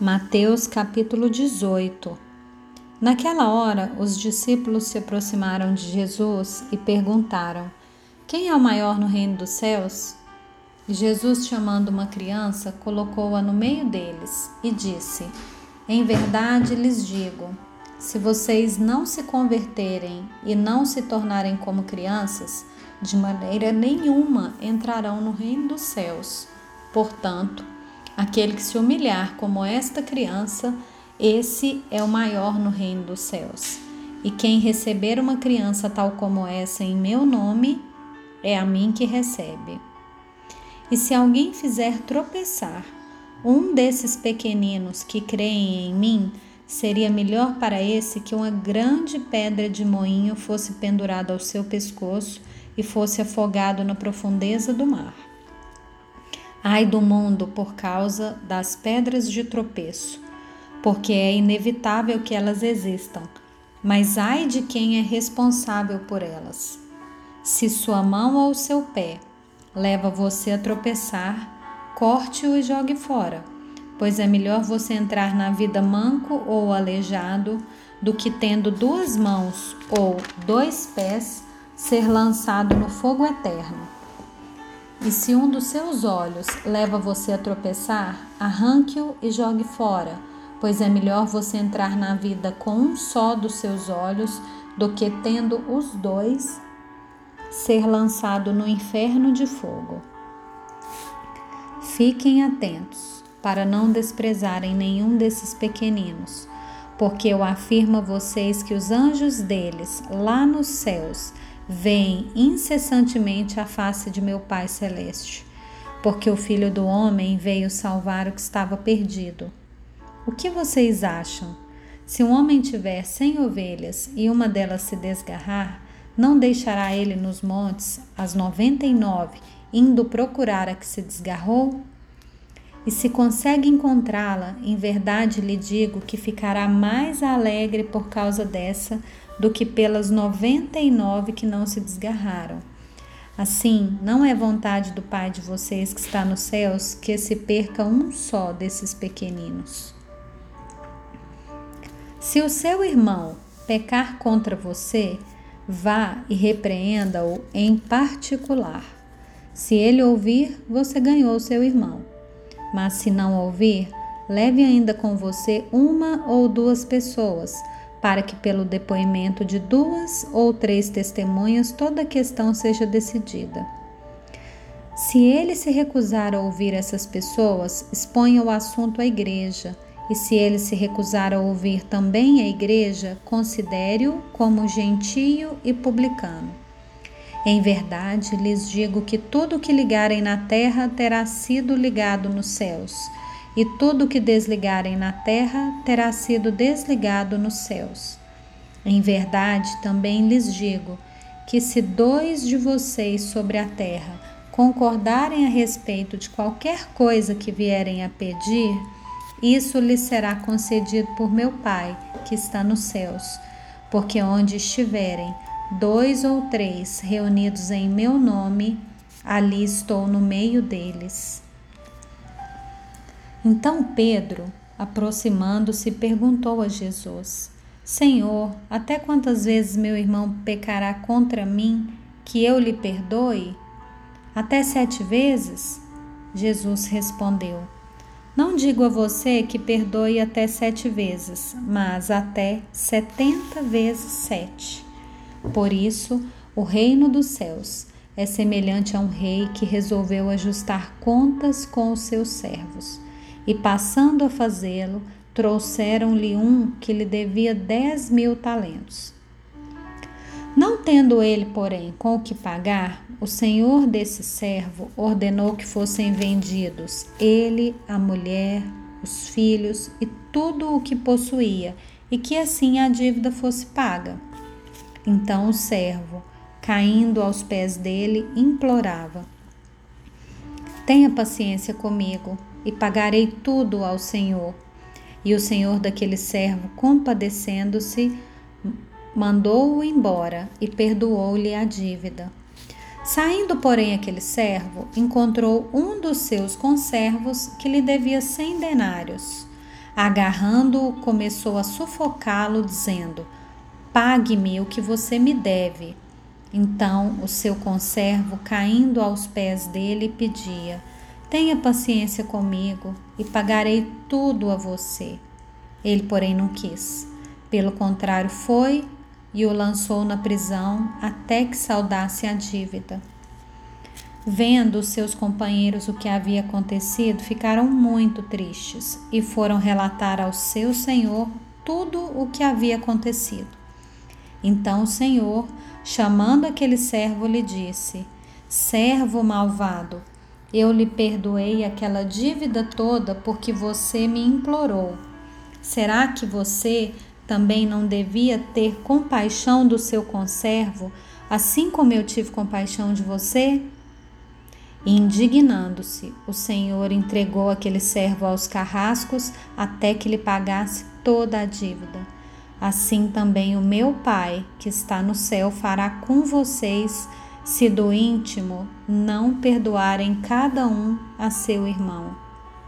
Mateus capítulo 18 Naquela hora, os discípulos se aproximaram de Jesus e perguntaram: Quem é o maior no reino dos céus? Jesus, chamando uma criança, colocou-a no meio deles e disse: Em verdade lhes digo, se vocês não se converterem e não se tornarem como crianças, de maneira nenhuma entrarão no reino dos céus. Portanto, Aquele que se humilhar como esta criança, esse é o maior no reino dos céus. E quem receber uma criança tal como essa em meu nome, é a mim que recebe. E se alguém fizer tropeçar um desses pequeninos que creem em mim, seria melhor para esse que uma grande pedra de moinho fosse pendurada ao seu pescoço e fosse afogado na profundeza do mar. Ai do mundo por causa das pedras de tropeço, porque é inevitável que elas existam, mas ai de quem é responsável por elas. Se sua mão ou seu pé leva você a tropeçar, corte-o e jogue fora, pois é melhor você entrar na vida manco ou aleijado do que tendo duas mãos ou dois pés ser lançado no fogo eterno. E se um dos seus olhos leva você a tropeçar, arranque-o e jogue fora, pois é melhor você entrar na vida com um só dos seus olhos do que tendo os dois ser lançado no inferno de fogo. Fiquem atentos para não desprezarem nenhum desses pequeninos, porque eu afirmo a vocês que os anjos deles, lá nos céus, Vem incessantemente a face de meu Pai Celeste, porque o Filho do Homem veio salvar o que estava perdido. O que vocês acham? Se um homem tiver cem ovelhas e uma delas se desgarrar, não deixará ele nos montes as noventa e nove, indo procurar a que se desgarrou? E se consegue encontrá-la, em verdade lhe digo que ficará mais alegre por causa dessa do que pelas noventa e nove que não se desgarraram. Assim, não é vontade do Pai de vocês que está nos céus que se perca um só desses pequeninos. Se o seu irmão pecar contra você, vá e repreenda-o em particular. Se ele ouvir, você ganhou seu irmão. Mas se não ouvir, leve ainda com você uma ou duas pessoas para que, pelo depoimento de duas ou três testemunhas, toda a questão seja decidida. Se ele se recusar a ouvir essas pessoas, exponha o assunto à igreja, e se ele se recusar a ouvir também a igreja, considere-o como gentio e publicano. Em verdade, lhes digo que tudo o que ligarem na terra terá sido ligado nos céus e tudo que desligarem na terra terá sido desligado nos céus. Em verdade, também lhes digo que se dois de vocês sobre a terra concordarem a respeito de qualquer coisa que vierem a pedir, isso lhes será concedido por meu Pai que está nos céus. Porque onde estiverem dois ou três reunidos em meu nome, ali estou no meio deles. Então Pedro, aproximando-se, perguntou a Jesus: Senhor, até quantas vezes meu irmão pecará contra mim que eu lhe perdoe? Até sete vezes? Jesus respondeu: Não digo a você que perdoe até sete vezes, mas até setenta vezes sete. Por isso, o reino dos céus é semelhante a um rei que resolveu ajustar contas com os seus servos e passando a fazê-lo, trouxeram-lhe um que lhe devia dez mil talentos. Não tendo ele, porém, com o que pagar, o senhor desse servo ordenou que fossem vendidos ele, a mulher, os filhos e tudo o que possuía, e que assim a dívida fosse paga. Então o servo, caindo aos pés dele, implorava: Tenha paciência comigo e pagarei tudo ao Senhor. E o senhor daquele servo, compadecendo-se, mandou-o embora e perdoou-lhe a dívida. Saindo, porém, aquele servo, encontrou um dos seus conservos que lhe devia cem denários. Agarrando-o, começou a sufocá-lo, dizendo: Pague-me o que você me deve. Então o seu conservo, caindo aos pés dele, pedia: Tenha paciência comigo e pagarei tudo a você. Ele, porém, não quis. Pelo contrário, foi e o lançou na prisão até que saudasse a dívida. Vendo seus companheiros o que havia acontecido, ficaram muito tristes e foram relatar ao seu senhor tudo o que havia acontecido. Então o senhor, chamando aquele servo, lhe disse: Servo malvado, eu lhe perdoei aquela dívida toda porque você me implorou. Será que você também não devia ter compaixão do seu conservo, assim como eu tive compaixão de você? Indignando-se, o Senhor entregou aquele servo aos carrascos até que lhe pagasse toda a dívida. Assim também o meu Pai, que está no céu, fará com vocês, se do íntimo não perdoarem cada um a seu irmão.